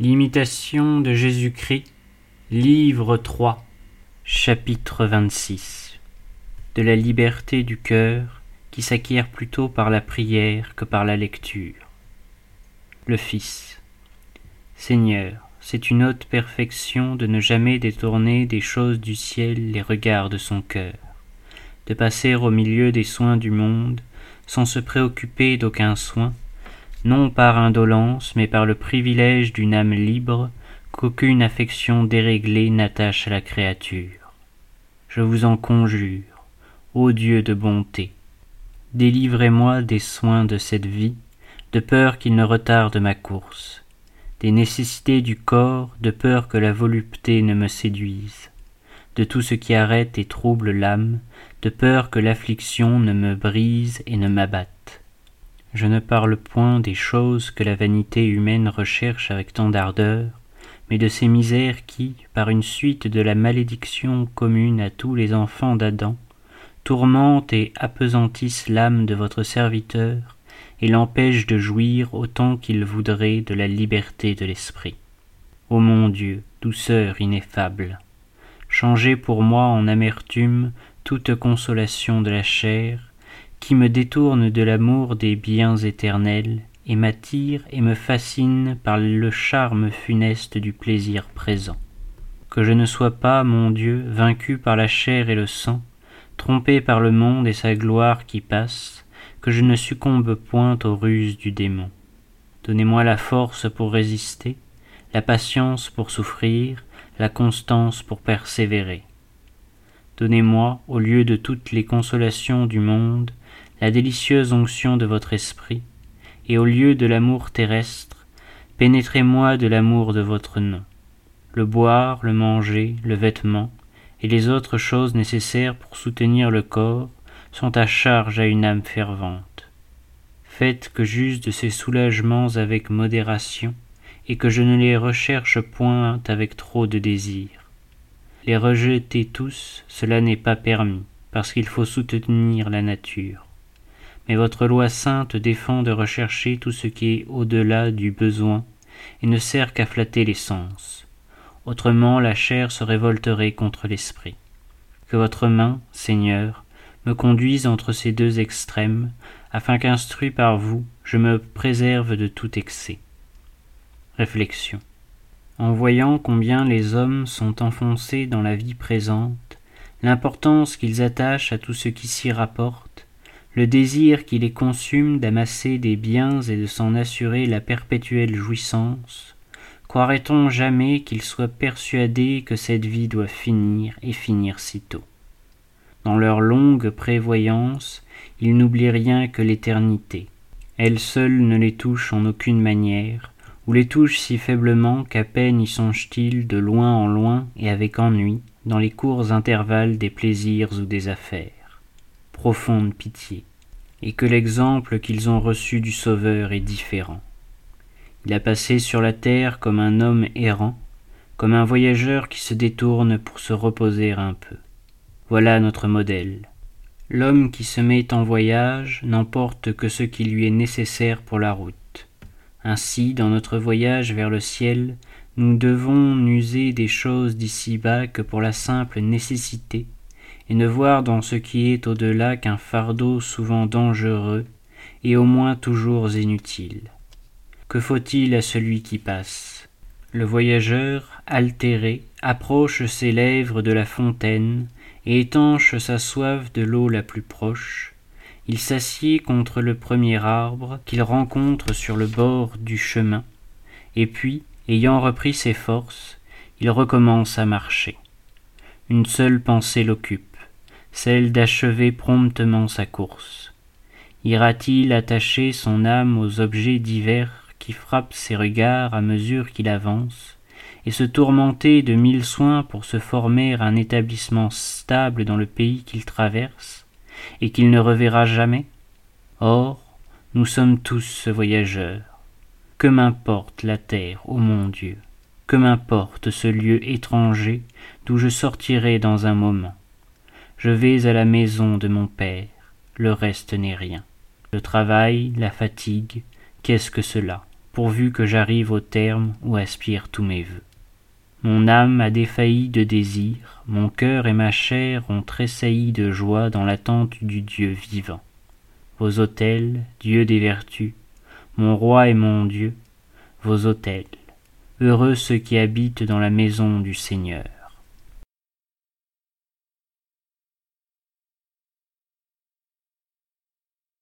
L'imitation de Jésus-Christ, livre 3, chapitre 26. De la liberté du cœur qui s'acquiert plutôt par la prière que par la lecture. Le Fils. Seigneur, c'est une haute perfection de ne jamais détourner des choses du ciel les regards de son cœur, de passer au milieu des soins du monde sans se préoccuper d'aucun soin, non par indolence, mais par le privilège d'une âme libre qu'aucune affection déréglée n'attache à la créature. Je vous en conjure, ô Dieu de bonté, délivrez-moi des soins de cette vie, de peur qu'il ne retarde ma course, des nécessités du corps, de peur que la volupté ne me séduise, de tout ce qui arrête et trouble l'âme, de peur que l'affliction ne me brise et ne m'abatte. Je ne parle point des choses que la vanité humaine recherche avec tant d'ardeur, mais de ces misères qui, par une suite de la malédiction commune à tous les enfants d'Adam, tourmentent et appesantissent l'âme de votre serviteur et l'empêchent de jouir autant qu'il voudrait de la liberté de l'esprit. Ô mon Dieu, douceur ineffable, changez pour moi en amertume toute consolation de la chair, qui me détourne de l'amour des biens éternels et m'attire et me fascine par le charme funeste du plaisir présent. Que je ne sois pas, mon Dieu, vaincu par la chair et le sang, trompé par le monde et sa gloire qui passe, que je ne succombe point aux ruses du démon. Donnez-moi la force pour résister, la patience pour souffrir, la constance pour persévérer. Donnez-moi, au lieu de toutes les consolations du monde, la délicieuse onction de votre esprit, et au lieu de l'amour terrestre, pénétrez-moi de l'amour de votre nom. Le boire, le manger, le vêtement, et les autres choses nécessaires pour soutenir le corps sont à charge à une âme fervente. Faites que j'use de ces soulagements avec modération, et que je ne les recherche point avec trop de désir. Les rejeter tous, cela n'est pas permis, parce qu'il faut soutenir la nature mais votre loi sainte défend de rechercher tout ce qui est au-delà du besoin et ne sert qu'à flatter les sens. Autrement la chair se révolterait contre l'esprit. Que votre main, Seigneur, me conduise entre ces deux extrêmes, afin qu'instruit par vous, je me préserve de tout excès. Réflexion. En voyant combien les hommes sont enfoncés dans la vie présente, l'importance qu'ils attachent à tout ce qui s'y rapporte, le désir qui les consume d'amasser des biens et de s'en assurer la perpétuelle jouissance, croirait-on jamais qu'ils soient persuadés que cette vie doit finir et finir si tôt? Dans leur longue prévoyance, ils n'oublient rien que l'éternité. Elle seule ne les touche en aucune manière, ou les touche si faiblement qu'à peine y songent-ils de loin en loin et avec ennui, dans les courts intervalles des plaisirs ou des affaires profonde pitié, et que l'exemple qu'ils ont reçu du Sauveur est différent. Il a passé sur la terre comme un homme errant, comme un voyageur qui se détourne pour se reposer un peu. Voilà notre modèle. L'homme qui se met en voyage n'emporte que ce qui lui est nécessaire pour la route. Ainsi, dans notre voyage vers le ciel, nous devons n'user des choses d'ici-bas que pour la simple nécessité et ne voir dans ce qui est au-delà qu'un fardeau souvent dangereux et au moins toujours inutile. Que faut-il à celui qui passe? Le voyageur, altéré, approche ses lèvres de la fontaine et étanche sa soif de l'eau la plus proche. Il s'assied contre le premier arbre qu'il rencontre sur le bord du chemin, et puis, ayant repris ses forces, il recommence à marcher. Une seule pensée l'occupe celle d'achever promptement sa course. Ira-t-il attacher son âme aux objets divers qui frappent ses regards à mesure qu'il avance, et se tourmenter de mille soins pour se former un établissement stable dans le pays qu'il traverse, et qu'il ne reverra jamais? Or, nous sommes tous voyageurs. Que m'importe la terre, ô mon Dieu? Que m'importe ce lieu étranger d'où je sortirai dans un moment? Je vais à la maison de mon père, le reste n'est rien. Le travail, la fatigue, qu'est-ce que cela? Pourvu que j'arrive au terme où aspirent tous mes vœux. Mon âme a défailli de désir, mon cœur et ma chair ont tressailli de joie dans l'attente du Dieu vivant. Vos autels, Dieu des vertus, mon roi et mon Dieu, vos autels, heureux ceux qui habitent dans la maison du Seigneur.